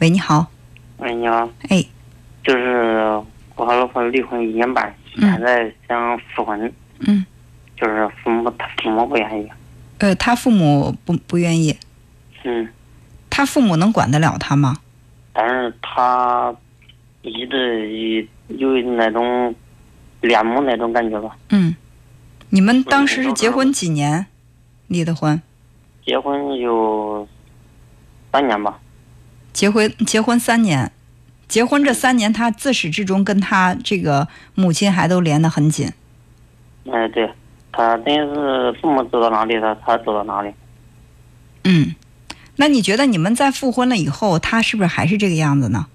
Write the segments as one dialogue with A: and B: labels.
A: 喂，你好。
B: 喂，你好。
A: 哎，
B: 就是我和老婆离婚一年半，现在想复婚。
A: 嗯。
B: 就是父母他父母不愿意。
A: 呃，他父母不不愿意。
B: 嗯。
A: 他父母能管得了他吗？
B: 但是他一直有那种恋母那种感觉吧。
A: 嗯。你们当时是结婚几年离的婚？
B: 结婚有三年吧。
A: 结婚结婚三年，结婚这三年，他自始至终跟他这个母亲还都连得很紧。
B: 哎，对，他等于是父母走到哪里，他他走到哪里。
A: 嗯，那你觉得你们在复婚了以后，他是不是还是这个样子呢？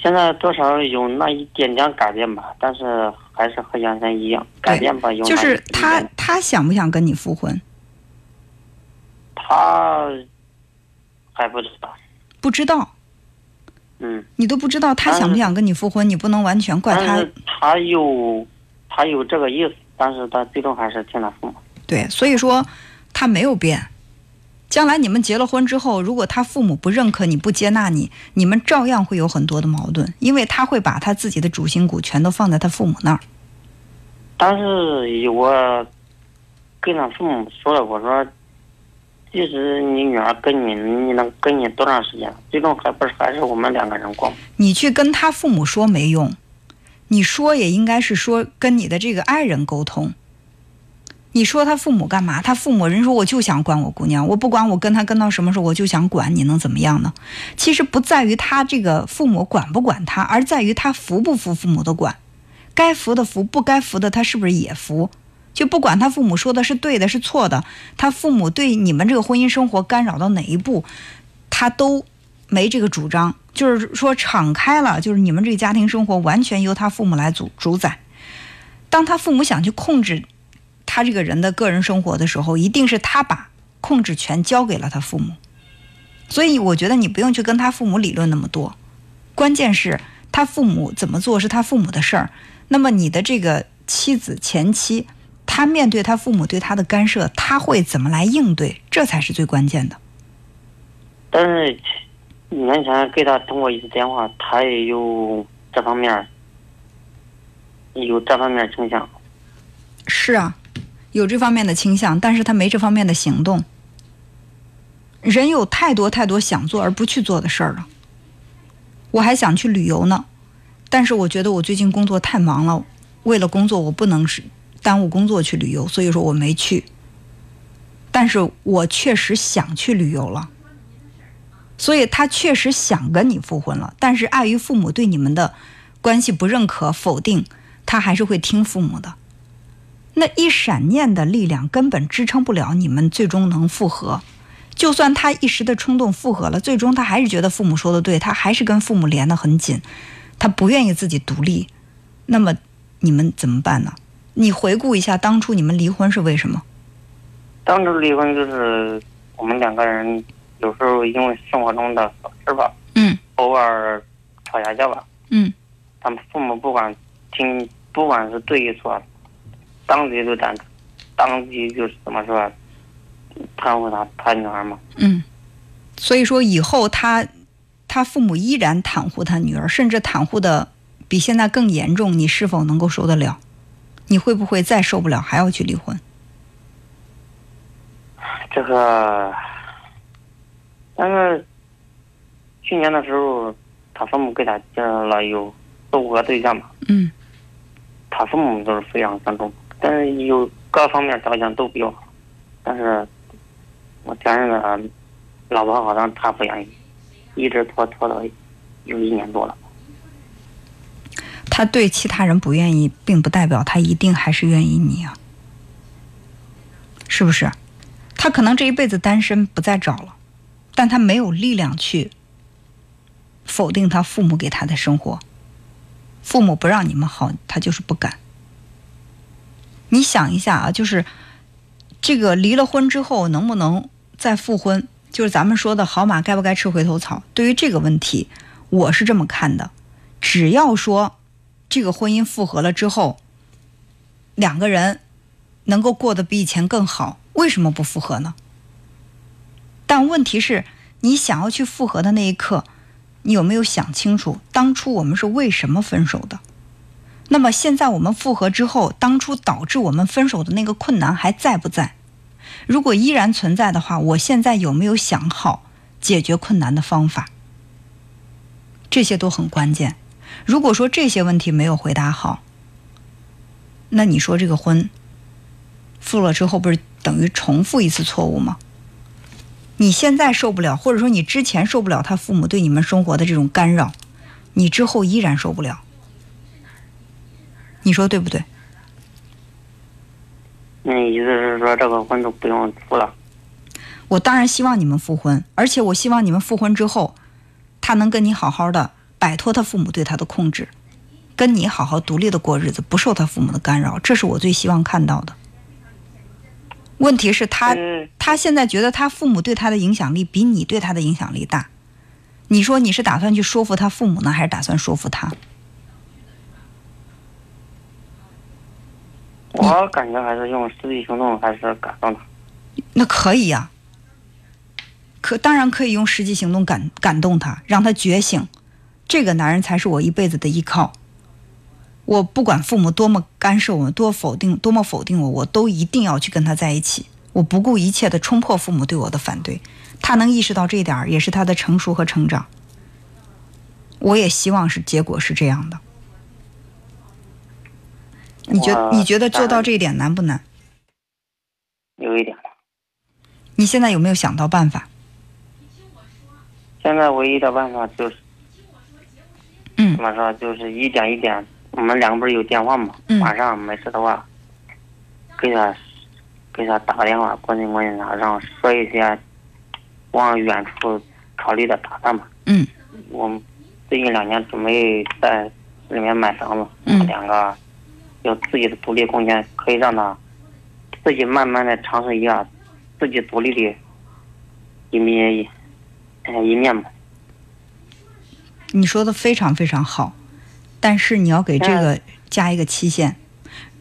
B: 现在多少有那一点点改变吧，但是还是和原先一样。改变吧，有
A: 就是他他想不想跟你复婚？
B: 他还不知道。
A: 不知道，
B: 嗯，
A: 你都不知道他想不想跟你复婚，你不能完全怪他。
B: 他有，他有这个意思，但是他最终还是听他父母。
A: 对，所以说他没有变。将来你们结了婚之后，如果他父母不认可你、不接纳你，你们照样会有很多的矛盾，因为他会把他自己的主心骨全都放在他父母那儿。
B: 但是我跟他父母说了，我说。即使你女儿跟你，你能跟你多长时间？最终还不是还是我们两个人过。
A: 你去跟他父母说没用，你说也应该是说跟你的这个爱人沟通。你说他父母干嘛？他父母人说我就想管我姑娘，我不管我跟他跟到什么时候，我就想管，你能怎么样呢？其实不在于他这个父母管不管他，而在于他服不服父母的管，该服的服，不该服的他是不是也服？就不管他父母说的是对的，是错的，他父母对你们这个婚姻生活干扰到哪一步，他都没这个主张。就是说敞开了，就是你们这个家庭生活完全由他父母来主主宰。当他父母想去控制他这个人的个人生活的时候，一定是他把控制权交给了他父母。所以我觉得你不用去跟他父母理论那么多，关键是他父母怎么做是他父母的事儿。那么你的这个妻子前妻。他面对他父母对他的干涉，他会怎么来应对？这才是最关键的。
B: 但是年前给他通过一次电话，他也有这方面，有这方面倾向。
A: 是啊，有这方面的倾向，但是他没这方面的行动。人有太多太多想做而不去做的事儿了。我还想去旅游呢，但是我觉得我最近工作太忙了，为了工作我不能是。耽误工作去旅游，所以说我没去。但是我确实想去旅游了，所以他确实想跟你复婚了。但是碍于父母对你们的关系不认可、否定，他还是会听父母的。那一闪念的力量根本支撑不了你们最终能复合。就算他一时的冲动复合了，最终他还是觉得父母说的对，他还是跟父母连得很紧，他不愿意自己独立。那么你们怎么办呢？你回顾一下当初你们离婚是为什么？
B: 当初离婚就是我们两个人有时候因为生活中的小事吧，
A: 嗯，
B: 偶尔吵下架吧，
A: 嗯，
B: 他们父母不管听，不管是对与错，当即就站，当即就是怎么说，袒护他他女儿嘛。
A: 嗯，所以说以后他他父母依然袒护他女儿，甚至袒护的比现在更严重，你是否能够受得了？你会不会再受不了，还要去离婚？
B: 这个，但是去年的时候，他父母给他介绍了有四五个对象嘛。
A: 嗯。
B: 他父母都是非常尊重，但是有各方面条件都比较好，但是我前任的老婆好像他不愿意，一直拖拖到有一年多了。
A: 他对其他人不愿意，并不代表他一定还是愿意你啊，是不是？他可能这一辈子单身不再找了，但他没有力量去否定他父母给他的生活。父母不让你们好，他就是不敢。你想一下啊，就是这个离了婚之后能不能再复婚？就是咱们说的好马该不该吃回头草？对于这个问题，我是这么看的，只要说。这个婚姻复合了之后，两个人能够过得比以前更好，为什么不复合呢？但问题是，你想要去复合的那一刻，你有没有想清楚，当初我们是为什么分手的？那么现在我们复合之后，当初导致我们分手的那个困难还在不在？如果依然存在的话，我现在有没有想好解决困难的方法？这些都很关键。如果说这些问题没有回答好，那你说这个婚复了之后，不是等于重复一次错误吗？你现在受不了，或者说你之前受不了他父母对你们生活的这种干扰，你之后依然受不了。你说对不对？
B: 你意思是说这个婚都不用复了？
A: 我当然希望你们复婚，而且我希望你们复婚之后，他能跟你好好的摆脱他父母对他的控制，跟你好好独立的过日子，不受他父母的干扰，这是我最希望看到的。问题是，他
B: 嗯
A: 他现在觉得他父母对他的影响力比你对他的影响力大。你说你是打算去说服他父母呢，还是打算说服他？
B: 我感觉还是用实际行动还是感动他。
A: 那可以呀、可当然可以用实际行动感感动他，让他觉醒，这个男人才是我一辈子的依靠。我不管父母多么干涉我，多否定，多么否定我，我都一定要去跟他在一起。我不顾一切的冲破父母对我的反对，他能意识到这一点，也是他的成熟和成长。我也希望是结果是这样的。你觉
B: 我
A: 你觉得做到这一点难不难？
B: 有一点。
A: 你现在有没有想到办法？
B: 现在唯一的办法就是
A: 嗯
B: 怎么说，就是一点一点。我们两个不是有电话嘛？
A: 嗯
B: 晚上没事的话，给他给他打个电话，关心关心他，然后说一些往远处考虑的打算嘛。
A: 嗯
B: 我们最近两年准备在里面买房子，
A: 嗯
B: 两个有自己的独立空间，可以让他自己慢慢的尝试一下自己独立的一面，呃一面嘛。
A: 你说的非常非常好，但是你要给这个加一个期限。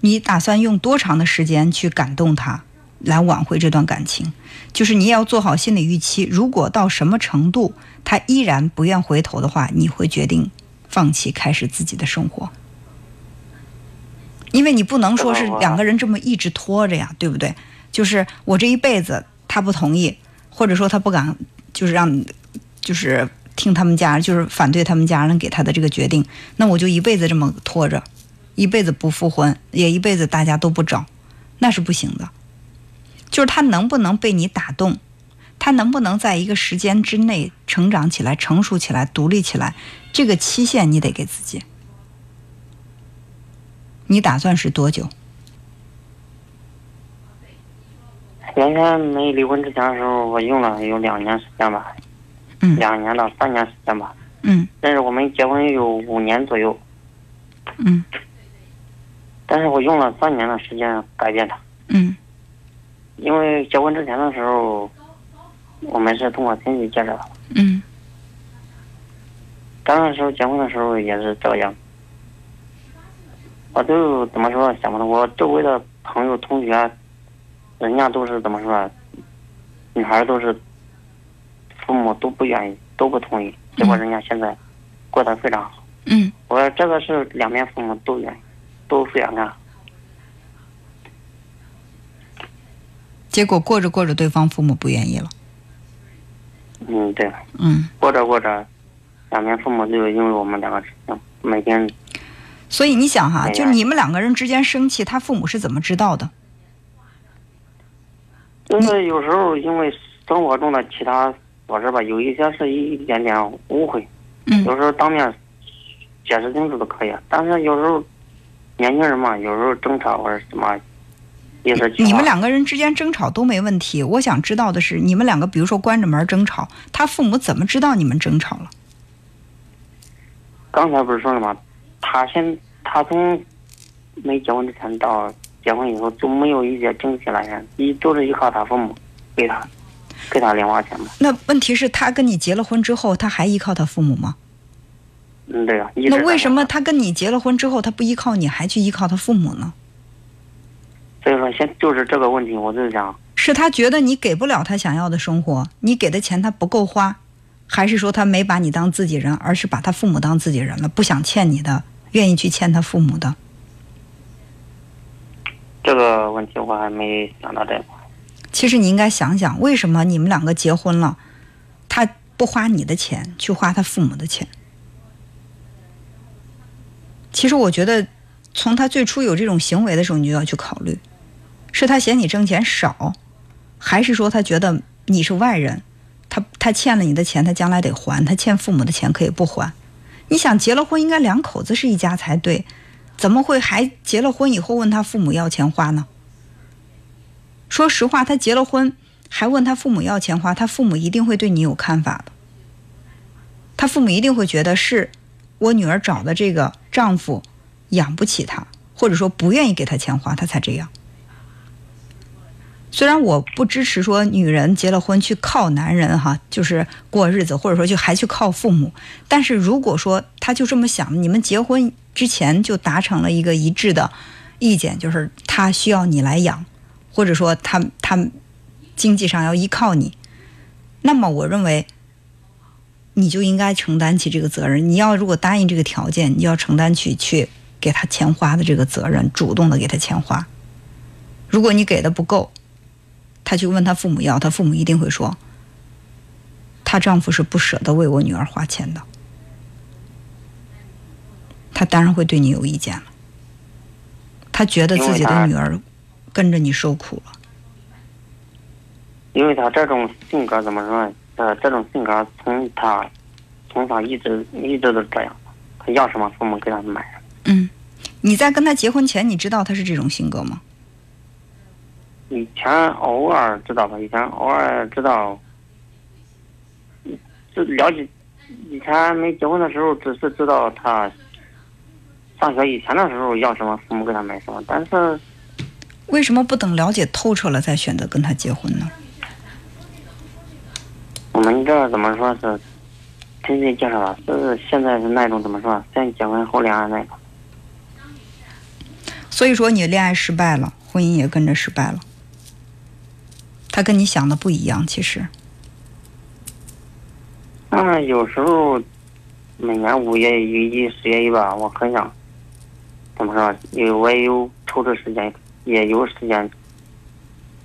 A: 你打算用多长的时间去感动他，来挽回这段感情？就是你也要做好心理预期，如果到什么程度他依然不愿回头的话，你会决定放弃，开始自己的生活。因为你不能说是两个人这么一直拖着呀，对不对？就是我这一辈子他不同意，或者说他不敢，就是让，就是听他们家，就是反对他们家人给他的这个决定，那我就一辈子这么拖着，一辈子不复婚，也一辈子大家都不找，那是不行的。就是他能不能被你打动，他能不能在一个时间之内成长起来、成熟起来、独立起来，这个期限你得给自己。你打算是多久？
B: 原先没离婚之前的时候，我用了有两年时间吧，
A: 嗯。
B: 两年到三年时间吧。
A: 嗯。
B: 但是我们结婚有五年左右，
A: 嗯。
B: 但是我用了三年的时间改变他，
A: 嗯。
B: 因为结婚之前的时候，我们是通过亲戚介绍的，
A: 嗯。
B: 刚那时候结婚的时候也是这样。我就怎么说想不通，我周围的朋友同学，人家都是怎么说啊，女孩都是都不愿意，都不同意，结果人家现在过得非常好。
A: 嗯，
B: 我说这个是两边父母都愿意，都非常看好。
A: 结果过着过着，对方父母不愿意了。
B: 嗯，对，
A: 嗯，
B: 过着过着，两边父母就因为我们两个每天
A: 所以你想哈，就你们两个人之间生气，他父母是怎么知道的？
B: 就是有时候因为生活中的其他琐事吧，有一些是一点点误会，
A: 嗯
B: 有时候当面解释清楚都可以，但是有时候年轻人嘛，有时候争吵或者什么，
A: 你们两个人之间争吵都没问题，我想知道的是，你们两个比如说关着门争吵，他父母怎么知道你们争吵了？
B: 刚才不是说了吗？他先他从没结婚之前到结婚以后就没有一些经济来源，一都是依靠他父母给他给他零花钱嘛。
A: 那问题是，他跟你结了婚之后，他还依靠他父母吗？
B: 嗯，对呀、
A: 那为什么他跟你结了婚之后，他不依靠你，还去依靠他父母呢？
B: 所以说，现就是这个问题，我就想，
A: 是他觉得你给不了他想要的生活，你给的钱他不够花，还是说他没把你当自己人，而是把他父母当自己人了，不想欠你的，愿意去欠他父母的？
B: 这个问题我还没想到这块。
A: 其实你应该想想，为什么你们两个结婚了，他不花你的钱，去花他父母的钱？其实我觉得，从他最初有这种行为的时候，你就要去考虑，是他嫌你挣钱少，还是说他觉得你是外人？他他欠了你的钱，他将来得还。他欠父母的钱可以不还。你想结了婚，应该两口子是一家才对，怎么会还结了婚以后问他父母要钱花呢？说实话，他结了婚还问他父母要钱花，他父母一定会对你有看法的。他父母一定会觉得是我女儿找的这个丈夫养不起她，或者说不愿意给她钱花，他才这样。虽然我不支持说女人结了婚去靠男人哈，就是过日子，或者说就还去靠父母，但是如果说他就这么想，你们结婚之前就达成了一个一致的意见，就是他需要你来养，或者说他他经济上要依靠你，那么我认为你就应该承担起这个责任。你要如果答应这个条件，你要承担起去给他钱花的这个责任，主动的给他钱花。如果你给的不够，他去问他父母要，他父母一定会说，她丈夫是不舍得为我女儿花钱的，他当然会对你有意见了。他觉得自己的女儿跟着你受苦了，
B: 因为他这种性格怎么说？呃，这种性格从他从小一直一直都这样，他要什么父母给他买。
A: 嗯，你在跟他结婚前，你知道他是这种性格吗？
B: 以前偶尔知道吧，以前偶尔知道，就了解。以前没结婚的时候，只是知道他上学以前的时候要什么，父母给他买什么。但是
A: 为什么不等了解透彻了再选择跟他结婚呢？
B: 我们这怎么说是亲戚介绍的？是现在是那种怎么说？先结婚后恋爱那种。
A: 所以说你恋爱失败了，婚姻也跟着失败了。他跟你想的不一样，其实。
B: 嗯，有时候每年五月一、十月一吧，我很想怎么说？有我也有抽出时间，也有时间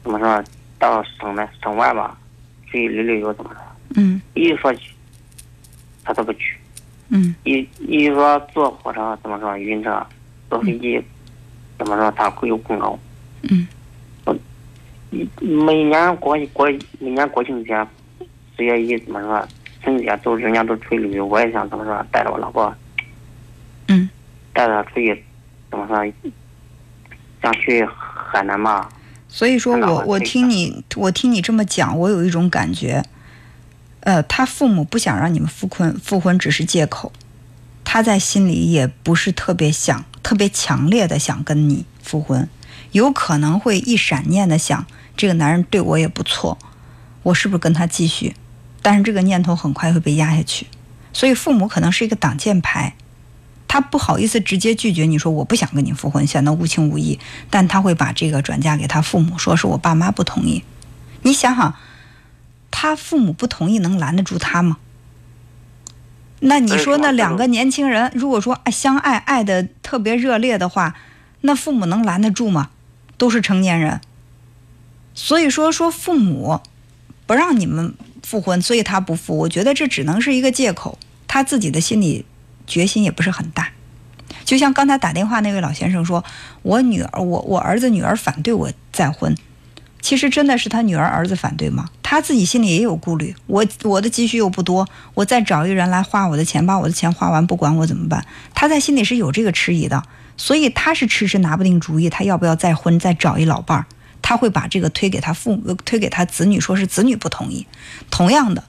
B: 怎么说？到省内、省外吧，去旅旅游，怎么说？
A: 嗯。
B: 一说去，他都不去。
A: 嗯。
B: 一一说坐火车，怎么说？晕车，坐飞机，怎么说？他会有功劳。
A: 嗯。
B: 每年国国每年国庆节，十月一怎么说？春节都人家都出去旅游，我也想怎么说？带着我老婆，
A: 嗯，
B: 带着出去，怎么说？想去海南嘛。
A: 所以说我我听你我听你这么讲，我有一种感觉，呃，他父母不想让你们复婚，复婚只是借口，他在心里也不是特别想，特别强烈的想跟你复婚，有可能会一闪念的想。这个男人对我也不错，我是不是跟他继续？但是这个念头很快会被压下去，所以父母可能是一个挡箭牌，他不好意思直接拒绝你说我不想跟你复婚，显得无情无义，但他会把这个转嫁给他父母，说是我爸妈不同意。你想想，他父母不同意能拦得住他吗？那你说那两个年轻人如果说相爱爱的特别热烈的话，那父母能拦得住吗？都是成年人。所以说，说父母不让你们复婚，所以他不复。我觉得这只能是一个借口，他自己的心里决心也不是很大。就像刚才打电话那位老先生说：“我女儿，我我儿子女儿反对我再婚。”其实真的是他女儿儿子反对吗？他自己心里也有顾虑。我我的积蓄又不多，我再找一人来花我的钱，把我的钱花完不管我怎么办？他在心里是有这个迟疑的，所以他是迟迟拿不定主意，他要不要再婚，再找一老伴儿。他会把这个推给他父母，推给他子女，说是子女不同意。同样的，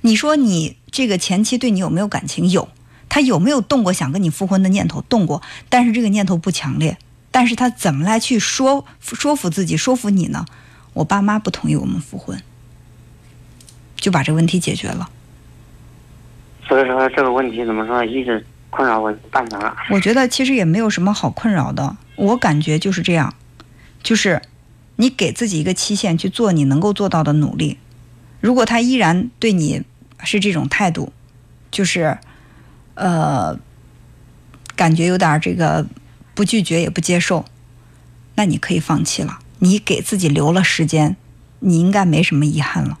A: 你说你这个前妻对你有没有感情？有，他有没有动过想跟你复婚的念头？动过，但是这个念头不强烈。但是他怎么来去说说服自己，说服你呢？我爸妈不同意我们复婚，就把这个问题解决了。
B: 所以说这个问题怎么说，一直困扰我半年了。
A: 我觉得其实也没有什么好困扰的，我感觉就是这样，就是。你给自己一个期限去做你能够做到的努力，如果他依然对你是这种态度，就是呃，感觉有点这个不拒绝也不接受，那你可以放弃了。你给自己留了时间，你应该没什么遗憾了。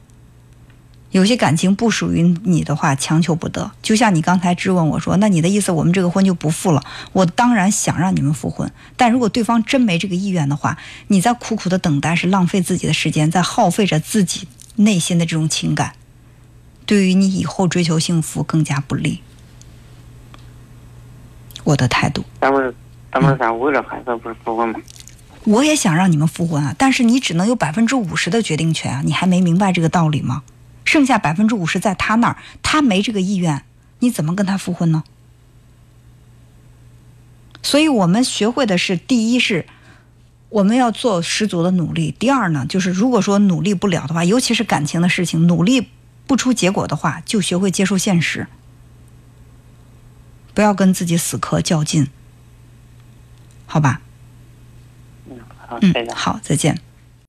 A: 有些感情不属于你的话，强求不得。就像你刚才质问我说：“那你的意思，我们这个婚就不复了？”我当然想让你们复婚，但如果对方真没这个意愿的话，你在苦苦的等待是浪费自己的时间，在耗费着自己内心的这种情感，对于你以后追求幸福更加不利。我的态度。
B: 咱们咱们俩为了孩子不是复婚吗？
A: 我也想让你们复婚啊，但是你只能有百分之五十的决定权啊！你还没明白这个道理吗？剩下百分之五十在他那儿，他没这个意愿，你怎么跟他复婚呢？所以我们学会的是：第一是我们要做十足的努力；第二呢，就是如果说努力不了的话，尤其是感情的事情，努力不出结果的话，就学会接受现实，不要跟自己死磕较劲，好吧？
B: 嗯，好，
A: 嗯，。好，再见。